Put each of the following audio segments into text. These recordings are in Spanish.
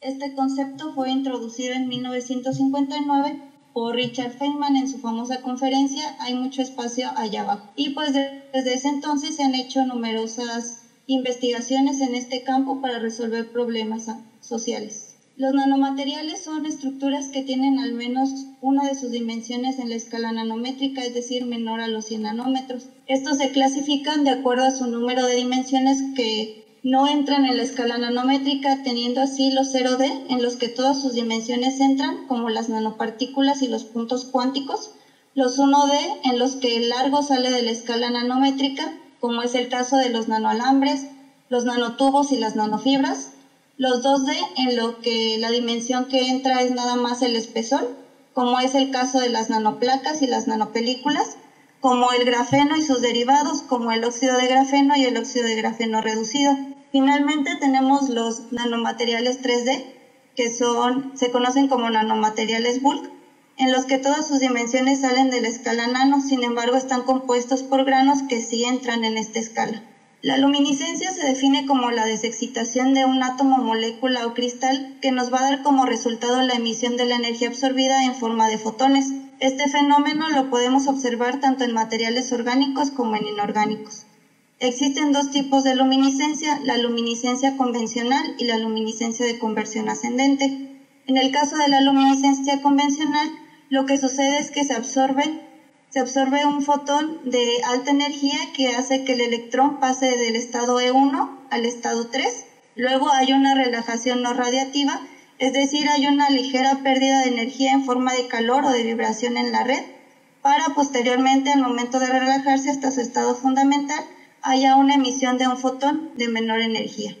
Este concepto fue introducido en 1959 por Richard Feynman en su famosa conferencia Hay mucho espacio allá abajo. Y pues desde ese entonces se han hecho numerosas investigaciones en este campo para resolver problemas sociales. Los nanomateriales son estructuras que tienen al menos una de sus dimensiones en la escala nanométrica, es decir, menor a los 100 nanómetros. Estos se clasifican de acuerdo a su número de dimensiones que no entran en la escala nanométrica, teniendo así los 0D, en los que todas sus dimensiones entran, como las nanopartículas y los puntos cuánticos, los 1D, en los que el largo sale de la escala nanométrica, como es el caso de los nanoalambres, los nanotubos y las nanofibras, los 2D, en lo que la dimensión que entra es nada más el espesor, como es el caso de las nanoplacas y las nanopelículas, como el grafeno y sus derivados, como el óxido de grafeno y el óxido de grafeno reducido. Finalmente tenemos los nanomateriales 3D, que son, se conocen como nanomateriales bulk, en los que todas sus dimensiones salen de la escala nano, sin embargo están compuestos por granos que sí entran en esta escala. La luminiscencia se define como la desexcitación de un átomo, molécula o cristal que nos va a dar como resultado la emisión de la energía absorbida en forma de fotones. Este fenómeno lo podemos observar tanto en materiales orgánicos como en inorgánicos. Existen dos tipos de luminiscencia, la luminiscencia convencional y la luminiscencia de conversión ascendente. En el caso de la luminiscencia convencional, lo que sucede es que se absorbe, un fotón de alta energía que hace que el electrón pase del estado E1 al estado 3. Luego hay una relajación no radiativa es decir, hay una ligera pérdida de energía en forma de calor o de vibración en la red, para posteriormente, al momento de relajarse hasta su estado fundamental, haya una emisión de un fotón de menor energía.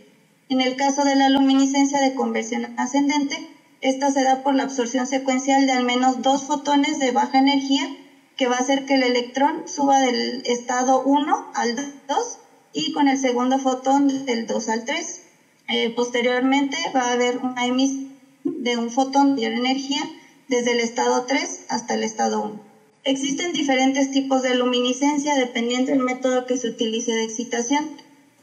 En el caso de la luminiscencia de conversión ascendente, esta se da por la absorción secuencial de al menos dos fotones de baja energía que va a hacer que el electrón suba del estado 1 al 2 y con el segundo fotón del 2 al 3. Eh, posteriormente va a haber una emisión de un fotón de energía desde el estado 3 hasta el estado 1. Existen diferentes tipos de luminiscencia dependiendo del método que se utilice de excitación.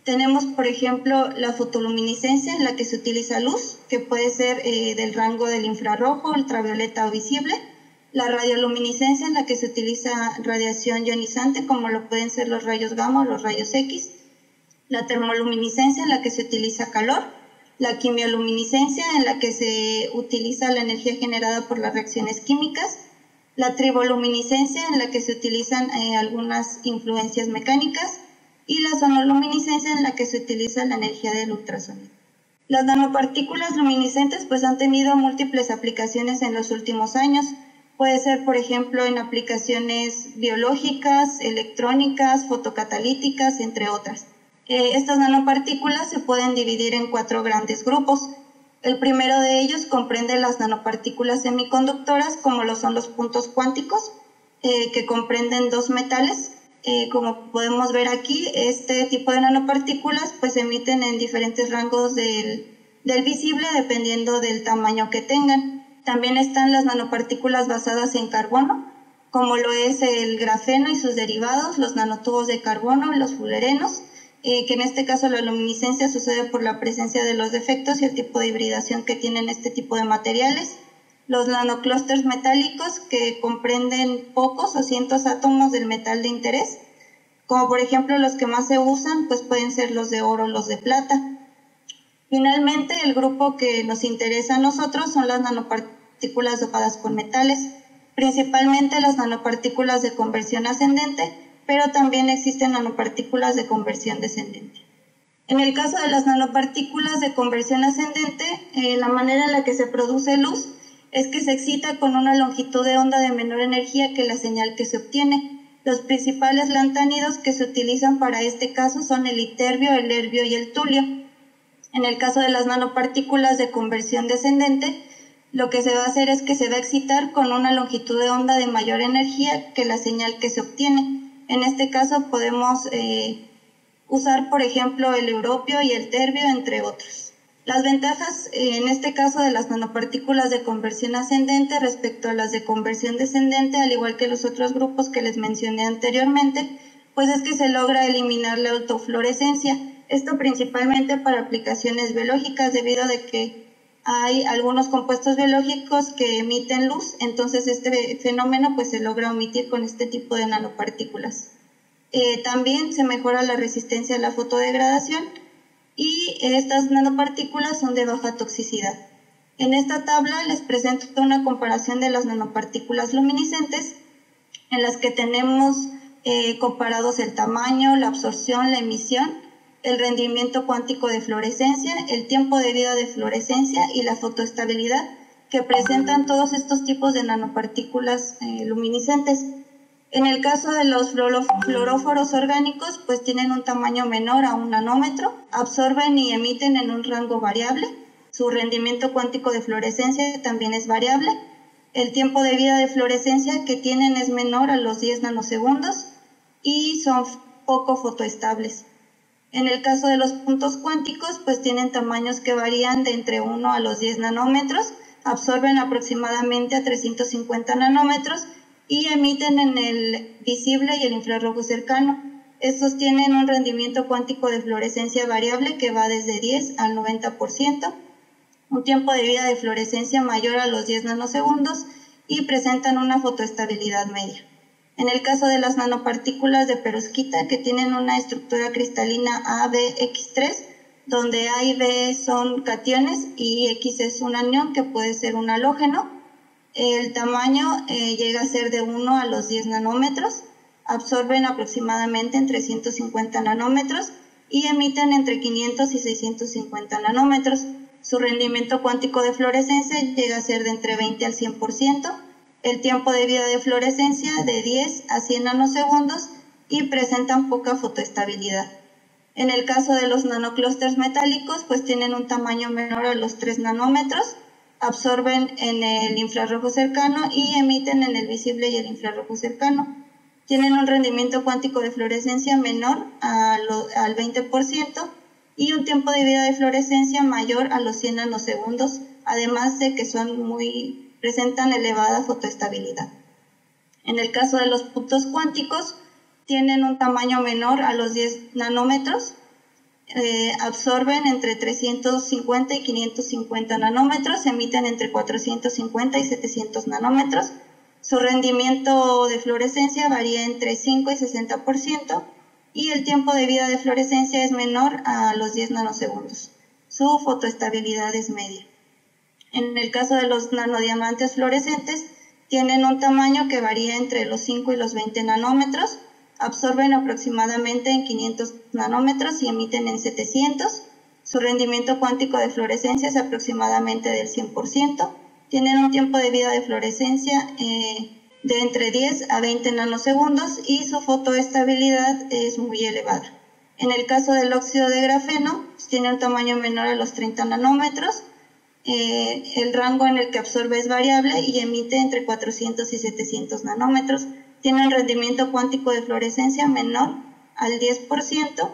Tenemos, por ejemplo, la fotoluminiscencia en la que se utiliza luz, que puede ser eh, del rango del infrarrojo, ultravioleta o visible. La radioluminiscencia en la que se utiliza radiación ionizante, como lo pueden ser los rayos gamma o los rayos X. La termoluminiscencia en la que se utiliza calor la quimioluminiscencia en la que se utiliza la energía generada por las reacciones químicas, la triboluminiscencia en la que se utilizan eh, algunas influencias mecánicas y la sonoluminiscencia en la que se utiliza la energía del ultrasonido. Las nanopartículas luminiscentes pues han tenido múltiples aplicaciones en los últimos años. Puede ser, por ejemplo, en aplicaciones biológicas, electrónicas, fotocatalíticas, entre otras. Eh, estas nanopartículas se pueden dividir en cuatro grandes grupos. El primero de ellos comprende las nanopartículas semiconductoras, como lo son los puntos cuánticos, eh, que comprenden dos metales. Eh, como podemos ver aquí, este tipo de nanopartículas pues emiten en diferentes rangos del, del visible dependiendo del tamaño que tengan. También están las nanopartículas basadas en carbono, como lo es el grafeno y sus derivados, los nanotubos de carbono, los fulerenos, eh, que en este caso la luminiscencia sucede por la presencia de los defectos y el tipo de hibridación que tienen este tipo de materiales. Los nanoclusters metálicos que comprenden pocos o cientos átomos del metal de interés, como por ejemplo los que más se usan, pues pueden ser los de oro o los de plata. Finalmente, el grupo que nos interesa a nosotros son las nanopartículas dopadas con metales, principalmente las nanopartículas de conversión ascendente, pero también existen nanopartículas de conversión descendente. En el caso de las nanopartículas de conversión ascendente, eh, la manera en la que se produce luz es que se excita con una longitud de onda de menor energía que la señal que se obtiene. Los principales lantánidos que se utilizan para este caso son el iterbio, el herbio y el tulio. En el caso de las nanopartículas de conversión descendente, lo que se va a hacer es que se va a excitar con una longitud de onda de mayor energía que la señal que se obtiene. En este caso podemos eh, usar, por ejemplo, el europio y el terbio, entre otros. Las ventajas, eh, en este caso, de las nanopartículas de conversión ascendente respecto a las de conversión descendente, al igual que los otros grupos que les mencioné anteriormente, pues es que se logra eliminar la autofluorescencia. Esto principalmente para aplicaciones biológicas, debido a que hay algunos compuestos biológicos que emiten luz, entonces este fenómeno pues se logra omitir con este tipo de nanopartículas. Eh, también se mejora la resistencia a la fotodegradación y estas nanopartículas son de baja toxicidad. En esta tabla les presento una comparación de las nanopartículas luminiscentes en las que tenemos eh, comparados el tamaño, la absorción, la emisión, el rendimiento cuántico de fluorescencia, el tiempo de vida de fluorescencia y la fotoestabilidad que presentan todos estos tipos de nanopartículas eh, luminiscentes. En el caso de los fluoróforos orgánicos, pues tienen un tamaño menor a un nanómetro, absorben y emiten en un rango variable, su rendimiento cuántico de fluorescencia también es variable, el tiempo de vida de fluorescencia que tienen es menor a los 10 nanosegundos y son poco fotoestables. En el caso de los puntos cuánticos, pues tienen tamaños que varían de entre 1 a los 10 nanómetros, absorben aproximadamente a 350 nanómetros y emiten en el visible y el infrarrojo cercano. Estos tienen un rendimiento cuántico de fluorescencia variable que va desde 10 al 90%, un tiempo de vida de fluorescencia mayor a los 10 nanosegundos y presentan una fotoestabilidad media. En el caso de las nanopartículas de perovskita que tienen una estructura cristalina ABX3, donde A y B son cationes y X es un anión que puede ser un halógeno, el tamaño eh, llega a ser de 1 a los 10 nanómetros, absorben aproximadamente entre 150 nanómetros y emiten entre 500 y 650 nanómetros. Su rendimiento cuántico de fluorescencia llega a ser de entre 20 al 100%, el tiempo de vida de fluorescencia de 10 a 100 nanosegundos y presentan poca fotoestabilidad. En el caso de los nanoclústeres metálicos, pues tienen un tamaño menor a los 3 nanómetros, absorben en el infrarrojo cercano y emiten en el visible y el infrarrojo cercano. Tienen un rendimiento cuántico de fluorescencia menor al 20% y un tiempo de vida de fluorescencia mayor a los 100 nanosegundos, además de que son muy, presentan elevada fotoestabilidad. En el caso de los puntos cuánticos, tienen un tamaño menor a los 10 nanómetros eh, absorben entre 350 y 550 nanómetros, emiten entre 450 y 700 nanómetros. Su rendimiento de fluorescencia varía entre 5 y 60% y el tiempo de vida de fluorescencia es menor a los 10 nanosegundos. Su fotoestabilidad es media. En el caso de los nanodiamantes fluorescentes, tienen un tamaño que varía entre los 5 y los 20 nanómetros absorben aproximadamente en 500 nanómetros y emiten en 700. Su rendimiento cuántico de fluorescencia es aproximadamente del 100%. Tienen un tiempo de vida de fluorescencia eh, de entre 10 a 20 nanosegundos y su fotoestabilidad es muy elevada. En el caso del óxido de grafeno, pues, tiene un tamaño menor a los 30 nanómetros. Eh, el rango en el que absorbe es variable y emite entre 400 y 700 nanómetros tiene un rendimiento cuántico de fluorescencia menor al 10%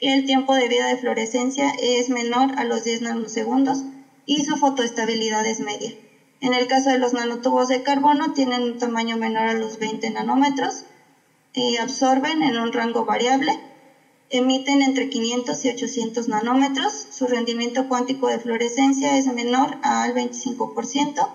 y el tiempo de vida de fluorescencia es menor a los 10 nanosegundos y su fotoestabilidad es media. En el caso de los nanotubos de carbono tienen un tamaño menor a los 20 nanómetros, y absorben en un rango variable, emiten entre 500 y 800 nanómetros, su rendimiento cuántico de fluorescencia es menor al 25%,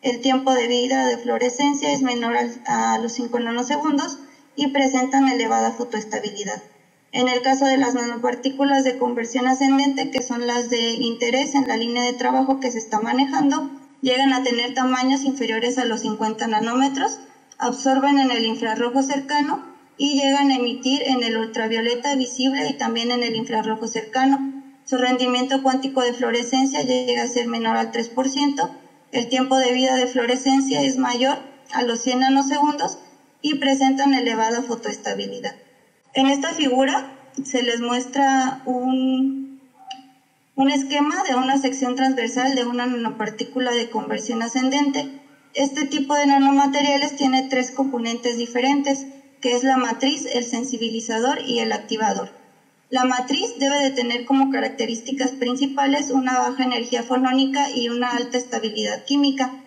el tiempo de vida de fluorescencia es menor a los 5 nanosegundos y presentan elevada fotoestabilidad. En el caso de las nanopartículas de conversión ascendente, que son las de interés en la línea de trabajo que se está manejando, llegan a tener tamaños inferiores a los 50 nanómetros, absorben en el infrarrojo cercano y llegan a emitir en el ultravioleta visible y también en el infrarrojo cercano. Su rendimiento cuántico de fluorescencia llega a ser menor al 3%, el tiempo de vida de fluorescencia es mayor a los 100 nanosegundos y presentan elevada fotoestabilidad. En esta figura se les muestra un, un esquema de una sección transversal de una nanopartícula de conversión ascendente. Este tipo de nanomateriales tiene tres componentes diferentes, que es la matriz, el sensibilizador y el activador. La matriz debe de tener como características principales una baja energía fonónica y una alta estabilidad química.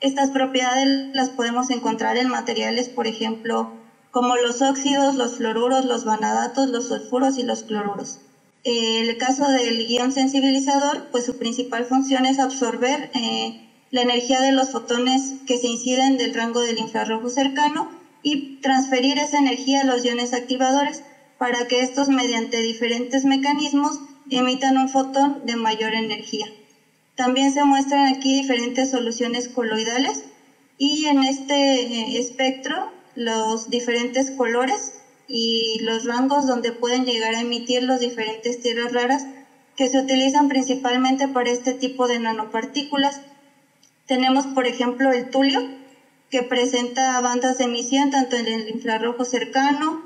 Estas propiedades las podemos encontrar en materiales, por ejemplo, como los óxidos, los fluoruros, los vanadatos, los sulfuros y los cloruros. el caso del guion sensibilizador, pues su principal función es absorber eh, la energía de los fotones que se inciden del rango del infrarrojo cercano y transferir esa energía a los iones activadores para que estos mediante diferentes mecanismos emitan un fotón de mayor energía. También se muestran aquí diferentes soluciones coloidales y en este eh, espectro los diferentes colores y los rangos donde pueden llegar a emitir los diferentes tierras raras que se utilizan principalmente para este tipo de nanopartículas. Tenemos, por ejemplo, el tulio, que presenta bandas de emisión tanto en el infrarrojo cercano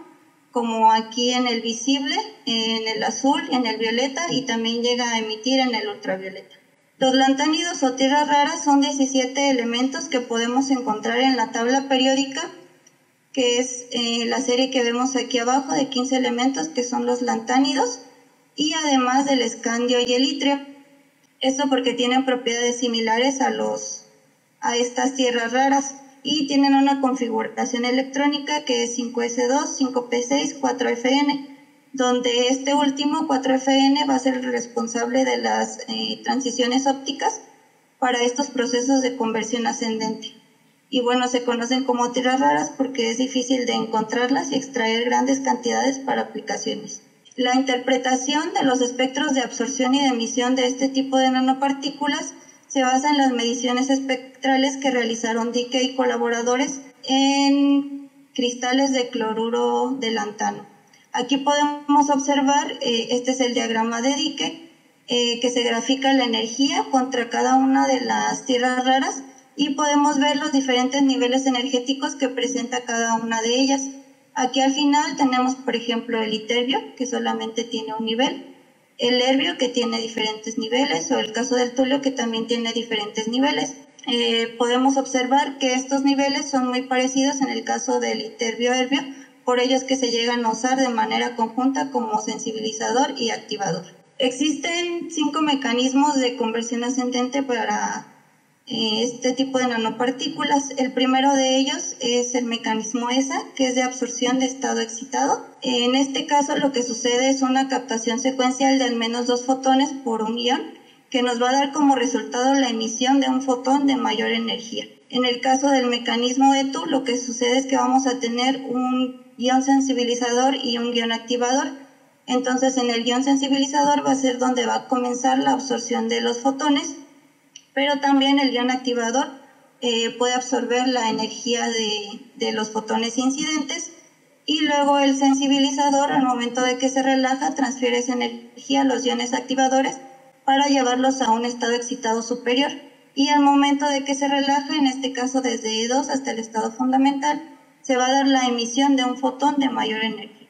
como aquí en el visible, en el azul, en el violeta y también llega a emitir en el ultravioleta. Los lantánidos o tierras raras son 17 elementos que podemos encontrar en la tabla periódica que es eh, la serie que vemos aquí abajo de 15 elementos que son los lantánidos y además del escandio y el itrio. Esto porque tienen propiedades similares a, los, a estas tierras raras y tienen una configuración electrónica que es 5S2, 5P6, 4FN, donde este último 4FN va a ser el responsable de las eh, transiciones ópticas para estos procesos de conversión ascendente y bueno, se conocen como tierras raras porque es difícil de encontrarlas y extraer grandes cantidades para aplicaciones. La interpretación de los espectros de absorción y de emisión de este tipo de nanopartículas se basa en las mediciones espectrales que realizaron Dike y colaboradores en cristales de cloruro de lantano. Aquí podemos observar, eh, este es el diagrama de Dike, eh, que se grafica la energía contra cada una de las tierras raras y podemos ver los diferentes niveles energéticos que presenta cada una de ellas. Aquí al final tenemos, por ejemplo, el iterbio, que solamente tiene un nivel, el herbio, que tiene diferentes niveles, o el caso del tulio, que también tiene diferentes niveles. Eh, podemos observar que estos niveles son muy parecidos en el caso del iterbio-herbio, por ellos que se llegan a usar de manera conjunta como sensibilizador y activador. Existen cinco mecanismos de conversión ascendente para este tipo de nanopartículas. El primero de ellos es el mecanismo ESA, que es de absorción de estado excitado. En este caso lo que sucede es una captación secuencial de al menos dos fotones por un ion, que nos va a dar como resultado la emisión de un fotón de mayor energía. En el caso del mecanismo ETU, lo que sucede es que vamos a tener un ion sensibilizador y un ion activador. Entonces en el ion sensibilizador va a ser donde va a comenzar la absorción de los fotones pero también el ion activador eh, puede absorber la energía de, de, los fotones incidentes y luego el sensibilizador al momento de que se relaja transfiere esa energía a los iones activadores para llevarlos a un estado excitado superior y al momento de que se relaja, en este caso desde E2 hasta el estado fundamental, se va a dar la emisión de un fotón de mayor energía.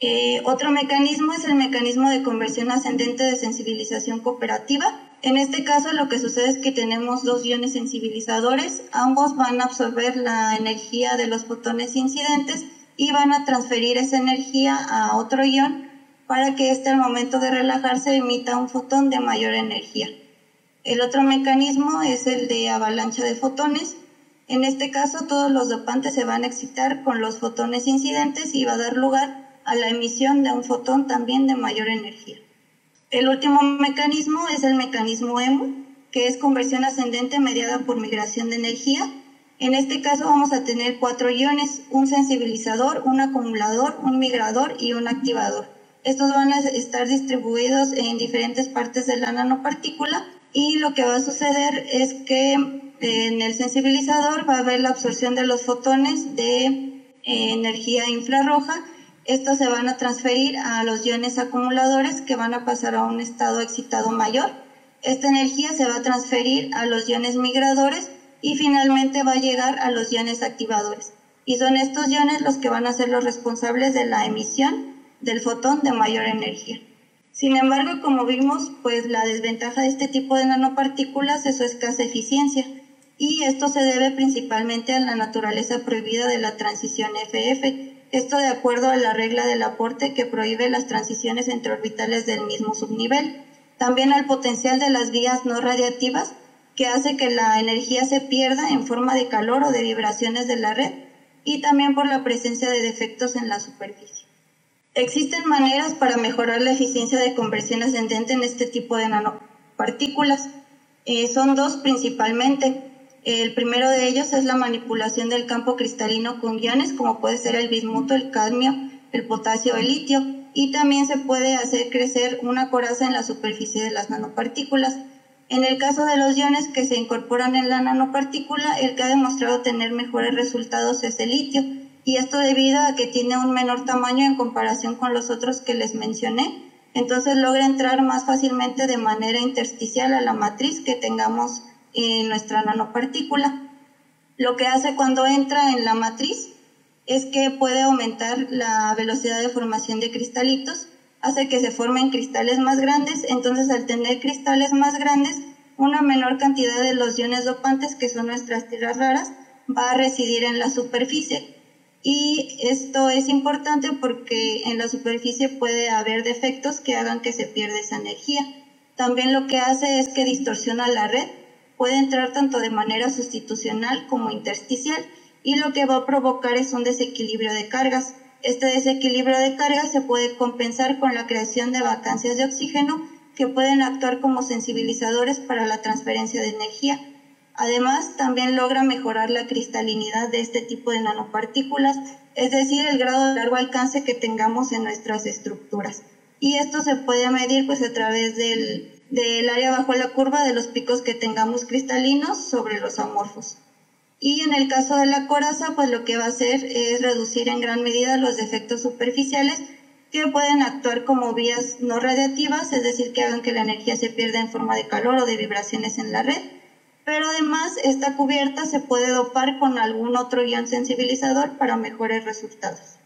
Eh, otro mecanismo es el mecanismo de conversión ascendente de sensibilización cooperativa, en este caso lo que sucede es que tenemos dos iones sensibilizadores, ambos van a absorber la energía de los fotones incidentes y van a transferir esa energía a otro ion para que éste al momento de relajarse emita un fotón de mayor energía. El otro mecanismo es el de avalancha de fotones. En este caso todos los dopantes se van a excitar con los fotones incidentes y va a dar lugar a la emisión de un fotón también de mayor energía. El último mecanismo es el mecanismo EMU, que es conversión ascendente mediada por migración de energía. En este caso vamos a tener cuatro iones, un sensibilizador, un acumulador, un migrador y un activador. Estos van a estar distribuidos en diferentes partes de la nanopartícula y lo que va a suceder es que en el sensibilizador va a haber la absorción de los fotones de eh, energía infrarroja estos se van a transferir a los iones acumuladores que van a pasar a un estado excitado mayor. Esta energía se va a transferir a los iones migradores y finalmente va a llegar a los iones activadores. Y son estos iones los que van a ser los responsables de la emisión del fotón de mayor energía. Sin embargo, como vimos, pues la desventaja de este tipo de nanopartículas es su escasa eficiencia y esto se debe principalmente a la naturaleza prohibida de la transición FF, esto de acuerdo a la regla del aporte que prohíbe las transiciones entre orbitales del mismo subnivel. También al potencial de las vías no radiativas, que hace que la energía se pierda en forma de calor o de vibraciones de la red, y también por la presencia de defectos en la superficie. Existen maneras para mejorar la eficiencia de conversión ascendente en este tipo de nanopartículas. Eh, son dos principalmente. El primero de ellos es la manipulación del campo cristalino con iones, como puede ser el bismuto, el cadmio, el potasio el litio. Y también se puede hacer crecer una coraza en la superficie de las nanopartículas. En el caso de los iones que se incorporan en la nanopartícula, el que ha demostrado tener mejores resultados es el litio y esto debido a que tiene un menor tamaño en comparación con los otros que les mencioné. Entonces logra entrar más fácilmente de manera intersticial a la matriz que tengamos en nuestra nanopartícula. Lo que hace cuando entra en la matriz es que puede aumentar la velocidad de formación de cristalitos, hace que se formen cristales más grandes, entonces al tener cristales más grandes, una menor cantidad de los iones dopantes, que son nuestras tierras raras, va a residir en la superficie y esto es importante porque en la superficie puede haber defectos que hagan que se pierda esa energía. También lo que hace es que distorsiona la red, puede entrar tanto de manera sustitucional como intersticial y lo que va a provocar es un desequilibrio de cargas. Este desequilibrio de cargas se puede compensar con la creación de vacancias de oxígeno que pueden actuar como sensibilizadores para la transferencia de energía. Además, también logra mejorar la cristalinidad de este tipo de nanopartículas, es decir, el grado de largo alcance que tengamos en nuestras estructuras. Y esto se puede medir pues a través del, del área bajo la curva de los picos que tengamos cristalinos sobre los amorfos. Y en el caso de la coraza, pues lo que va a hacer es reducir en gran medida los defectos superficiales que pueden actuar como vías no radiativas, es decir, que hagan que la energía se pierda en forma de calor o de vibraciones en la red pero además esta cubierta se puede dopar con algún otro ion sensibilizador para mejores resultados.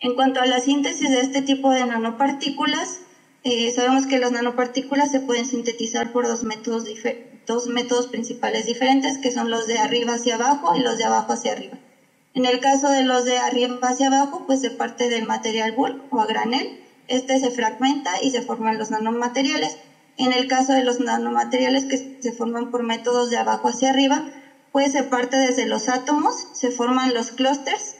En cuanto a la síntesis de este tipo de nanopartículas, eh, sabemos que las nanopartículas se pueden sintetizar por dos métodos, dos métodos principales diferentes, que son los de arriba hacia abajo y los de abajo hacia arriba. En el caso de los de arriba hacia abajo, pues se parte del material bulk o a granel. Este se fragmenta y se forman los nanomateriales. En el caso de los nanomateriales que se forman por métodos de abajo hacia arriba, pues se parte desde los átomos, se forman los clústeres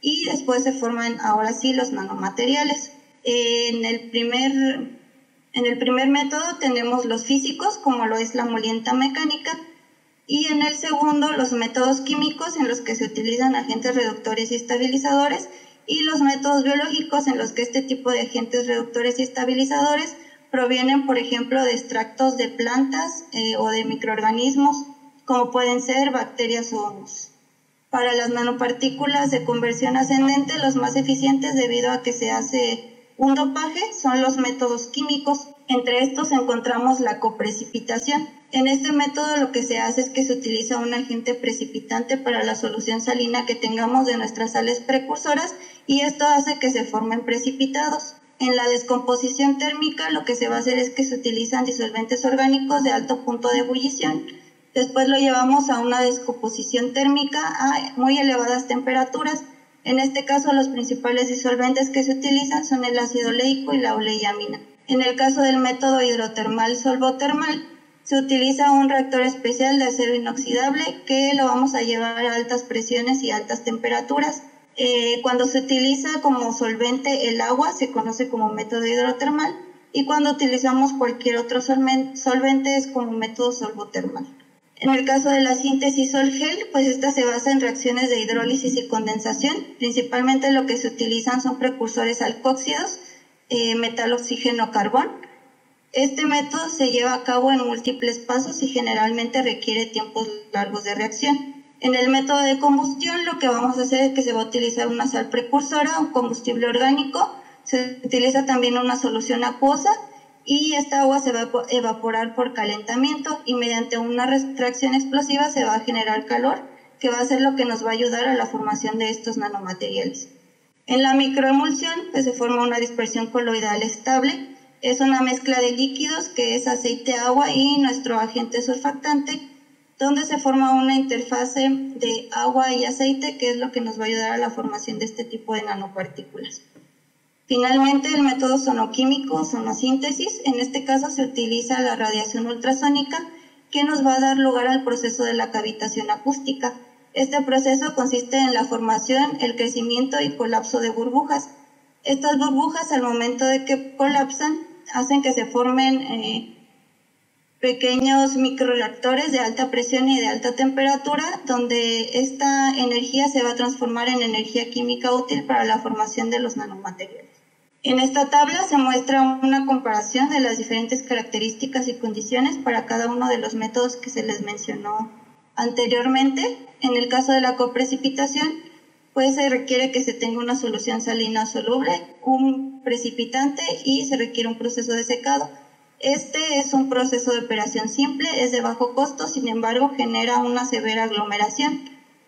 y después se forman ahora sí los nanomateriales. En el primer, en el primer método tenemos los físicos, como lo es la molienta mecánica, y en el segundo los métodos químicos en los que se utilizan agentes reductores y estabilizadores, y los métodos biológicos en los que este tipo de agentes reductores y estabilizadores provienen, por ejemplo, de extractos de plantas eh, o de microorganismos, como pueden ser bacterias o hongos. Para las nanopartículas de conversión ascendente, los más eficientes debido a que se hace un dopaje son los métodos químicos. Entre estos encontramos la coprecipitación. En este método lo que se hace es que se utiliza un agente precipitante para la solución salina que tengamos de nuestras sales precursoras y esto hace que se formen precipitados. En la descomposición térmica lo que se va a hacer es que se utilizan disolventes orgánicos de alto punto de ebullición. Después lo llevamos a una descomposición térmica a muy elevadas temperaturas. En este caso los principales disolventes que se utilizan son el ácido leico y la oleamina. En el caso del método hidrotermal solvotermal, se utiliza un reactor especial de acero inoxidable que lo vamos a llevar a altas presiones y altas temperaturas. Eh, cuando se utiliza como solvente el agua se conoce como método hidrotermal y cuando utilizamos cualquier otro solvente es como método solvotermal. En el caso de la síntesis sol-gel, pues esta se basa en reacciones de hidrólisis y condensación. Principalmente lo que se utilizan son precursores alcóxidos, eh, metal, oxígeno, carbón. Este método se lleva a cabo en múltiples pasos y generalmente requiere tiempos largos de reacción. En el método de combustión lo que vamos a hacer es que se va a utilizar una sal precursora, un combustible orgánico, se utiliza también una solución acuosa y esta agua se va a evaporar por calentamiento y mediante una reacción explosiva se va a generar calor que va a ser lo que nos va a ayudar a la formación de estos nanomateriales. En la microemulsión pues, se forma una dispersión coloidal estable. Es una mezcla de líquidos que es aceite, agua y nuestro agente surfactante donde se forma una interfase de agua y aceite, que es lo que nos va a ayudar a la formación de este tipo de nanopartículas. Finalmente, el método sonoquímico, sonosíntesis, en este caso se utiliza la radiación ultrasónica, que nos va a dar lugar al proceso de la cavitación acústica. Este proceso consiste en la formación, el crecimiento y colapso de burbujas. Estas burbujas al momento de que colapsan hacen que se formen eh, pequeños microreactores de alta presión y de alta temperatura, donde esta energía se va a transformar en energía química útil para la formación de los nanomateriales. En esta tabla se muestra una comparación de las diferentes características y condiciones para cada uno de los métodos que se les mencionó anteriormente. En el caso de la coprecipitación, pues se requiere que se tenga una solución salina soluble, un precipitante y se requiere un proceso de secado. Este es un proceso de operación simple, es de bajo costo, sin embargo genera una severa aglomeración.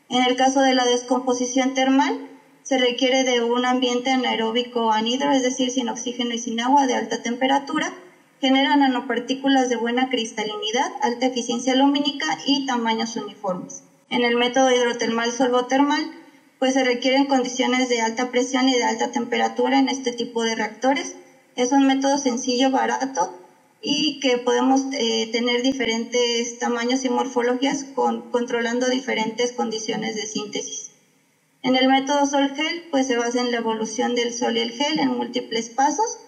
En el caso de la descomposición termal, se requiere de un ambiente anaeróbico anhidro, es decir, sin oxígeno y sin agua, de alta temperatura. Genera nanopartículas de buena cristalinidad, alta eficiencia lumínica y tamaños uniformes. En el método hidrotermal solvotermal, pues se requieren condiciones de alta presión y de alta temperatura en este tipo de reactores. Es un método sencillo, barato y que podemos eh, tener diferentes tamaños y morfologías controlando diferentes condiciones de síntesis. En el método sol-gel, pues se basa en la evolución del sol y el gel en múltiples pasos.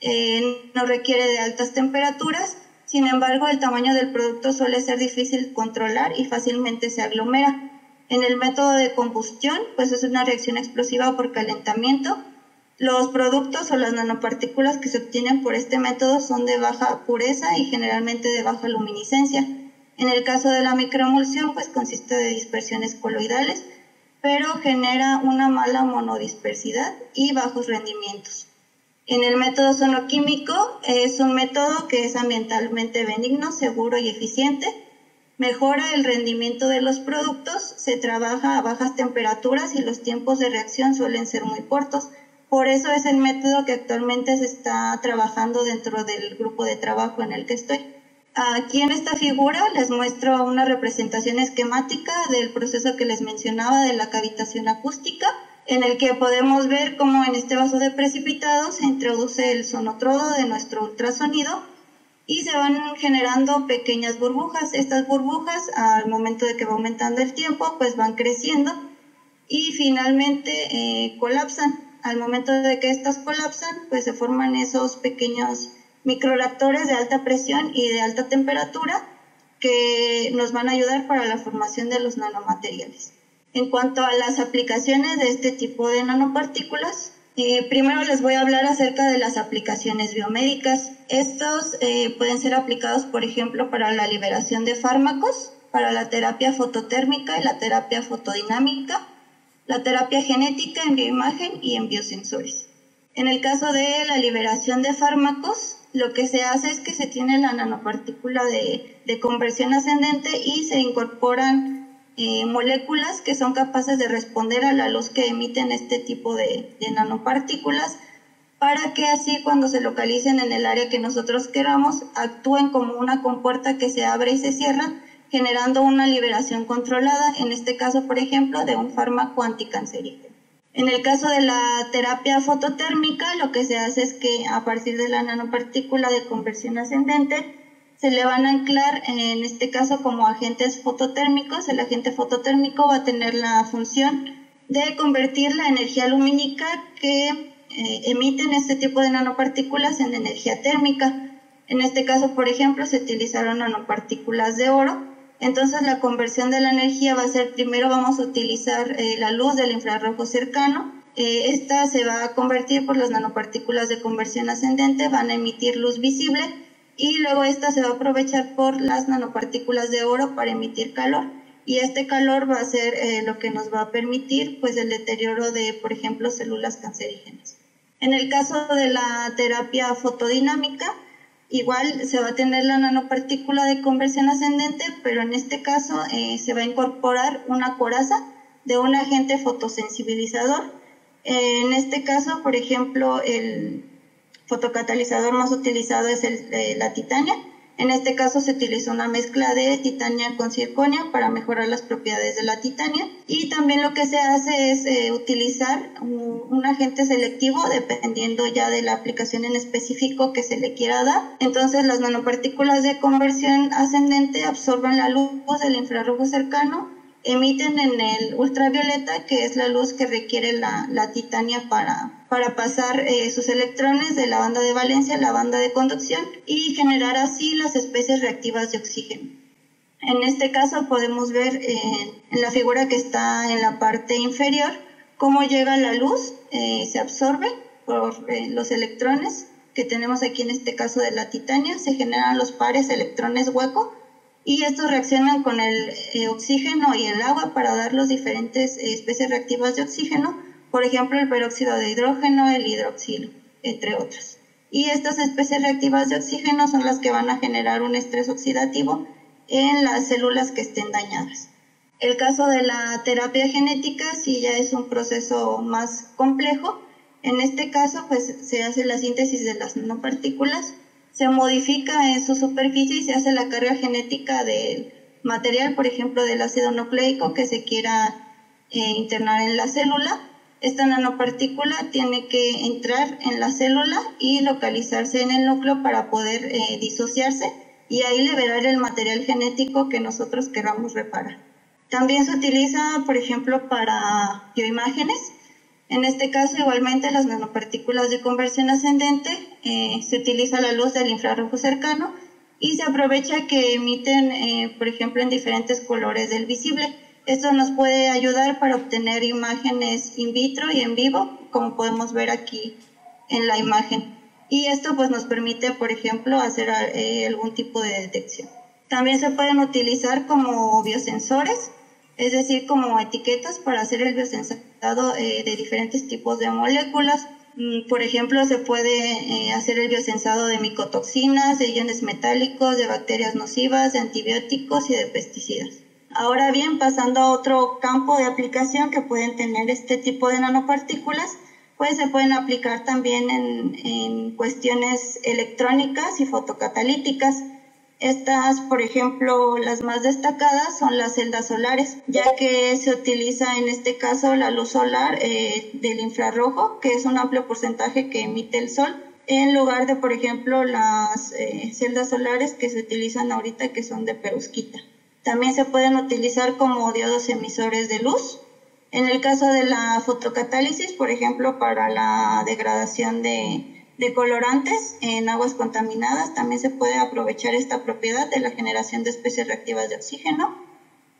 Eh, no requiere de altas temperaturas, sin embargo, el tamaño del producto suele ser difícil controlar y fácilmente se aglomera. En el método de combustión, pues es una reacción explosiva por calentamiento. Los productos o las nanopartículas que se obtienen por este método son de baja pureza y generalmente de baja luminiscencia. En el caso de la microemulsión, pues consiste de dispersiones coloidales pero genera una mala monodispersidad y bajos rendimientos. En el método sonoquímico es un método que es ambientalmente benigno, seguro y eficiente. Mejora el rendimiento de los productos, se trabaja a bajas temperaturas y los tiempos de reacción suelen ser muy cortos. Por eso es el método que actualmente se está trabajando dentro del grupo de trabajo en el que estoy. Aquí en esta figura les muestro una representación esquemática del proceso que les mencionaba de la cavitación acústica, en el que podemos ver cómo en este vaso de precipitado se introduce el sonotrodo de nuestro ultrasonido y se van generando pequeñas burbujas. Estas burbujas al momento de que va aumentando el tiempo pues van creciendo y finalmente eh, colapsan. Al momento de que estas colapsan pues se forman esos pequeños microreactores de alta presión y de alta temperatura que nos van a ayudar para la formación de los nanomateriales. En cuanto a las aplicaciones de este tipo de nanopartículas, eh, primero les voy a hablar acerca de las aplicaciones biomédicas. Estos eh, pueden ser aplicados, por ejemplo, para la liberación de fármacos, para la terapia fototérmica y la terapia fotodinámica, la terapia genética en bioimagen y en biosensores. En el caso de la liberación de fármacos, lo que se hace es que se tiene la nanopartícula de, conversión ascendente y se incorporan eh, moléculas que son capaces de responder a la luz que emiten este tipo de, de nanopartículas para que así cuando se localicen en el área que nosotros queramos actúen como una compuerta que se abre y se cierra generando una liberación controlada, en este caso por ejemplo de un fármaco anticancerígeno. En el caso de la terapia fototérmica, lo que se hace es que a partir de la nanopartícula de conversión ascendente, se le van a anclar, en este caso como agentes fototérmicos. El agente fototérmico va a tener la función de convertir la energía lumínica que eh, emiten este tipo de nanopartículas en energía térmica. En este caso, por ejemplo, se utilizaron nanopartículas de oro entonces la conversión de la energía va a ser, primero vamos a utilizar eh, la luz del infrarrojo cercano. Eh, esta se va a convertir por las nanopartículas de conversión ascendente, van a emitir luz visible y luego esta se va a aprovechar por las nanopartículas de oro para emitir calor. Y este calor va a ser eh, lo que nos va a permitir pues el deterioro de, por ejemplo, células cancerígenas. En el caso de la terapia fotodinámica, Igual se va a tener la nanopartícula de conversión ascendente, pero en este caso eh, se va a incorporar una coraza de un agente fotosensibilizador. en este caso, por ejemplo, el fotocatalizador más utilizado es el, eh, la titania en este caso se utilizó una mezcla de titania con circonia para mejorar las propiedades de la titania y también lo que se hace es eh, utilizar un, agente selectivo dependiendo ya de la aplicación en específico que se le quiera dar. Entonces las nanopartículas de conversión ascendente absorben la luz del infrarrojo cercano emiten en el ultravioleta, que es la luz que requiere la, la titania para, para pasar eh, sus electrones de la banda de valencia a la banda de conducción y generar así las especies reactivas de oxígeno. En este caso podemos ver eh, en la figura que está en la parte inferior cómo llega la luz, eh, se absorbe por los electrones que tenemos aquí en este caso de la titania, se generan los pares electrones hueco y estos reaccionan con el eh, oxígeno y el agua para dar las diferentes eh, especies reactivas de oxígeno, por ejemplo el peróxido de hidrógeno, el hidroxilo, entre otras. Y estas especies reactivas de oxígeno son las que van a generar un estrés oxidativo en las células que estén dañadas. El caso de la terapia genética sí ya es un proceso más complejo. En este caso, pues se hace la síntesis de las nanopartículas se modifica en su superficie y se hace la carga genética del material, por ejemplo, del ácido nucleico que se quiera eh, internar en la célula. Esta nanopartícula tiene que entrar en la célula y localizarse en el núcleo para poder eh, disociarse y ahí liberar el material genético que nosotros queramos reparar. También se utiliza, por ejemplo, para bioimágenes en este caso, igualmente, las nanopartículas de conversión ascendente eh, se utiliza la luz del infrarrojo cercano y se aprovecha que emiten, eh, por ejemplo, en diferentes colores del visible. Esto nos puede ayudar para obtener imágenes in vitro y en vivo, como podemos ver aquí en la imagen. Y esto pues nos permite, por ejemplo, hacer eh, algún tipo de detección. También se pueden utilizar como biosensores es decir, como etiquetas para hacer el biosensado de diferentes tipos de moléculas. Mm, por ejemplo, se puede eh, hacer el biosensado de micotoxinas, de iones metálicos, de bacterias nocivas, de antibióticos y de pesticidas. Ahora bien, pasando a otro campo de aplicación que pueden tener este tipo de nanopartículas, pues se pueden aplicar también en, en cuestiones electrónicas y fotocatalíticas. Estas, por ejemplo, las más destacadas son las celdas solares, ya que se utiliza en este caso la luz solar eh, del infrarrojo, que es un amplio porcentaje que emite el sol, en lugar de, por ejemplo, las eh, celdas solares que se utilizan ahorita, que son de perusquita. También se pueden utilizar como diodos emisores de luz. En el caso de la fotocatálisis, por ejemplo, para la degradación de de colorantes en aguas contaminadas. También se puede aprovechar esta propiedad de la generación de especies reactivas de oxígeno.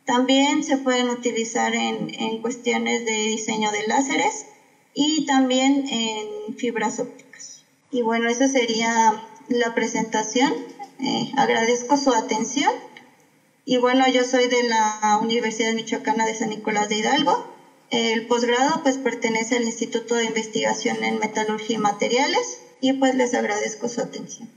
También se pueden utilizar en, cuestiones de diseño de láseres y también en fibras ópticas. Y bueno, esa sería la presentación. Eh, agradezco su atención. Y bueno, yo soy de la Universidad Michoacana de San Nicolás de Hidalgo. El posgrado pues pertenece al Instituto de Investigación en Metalurgia y Materiales y pues les agradezco su atención.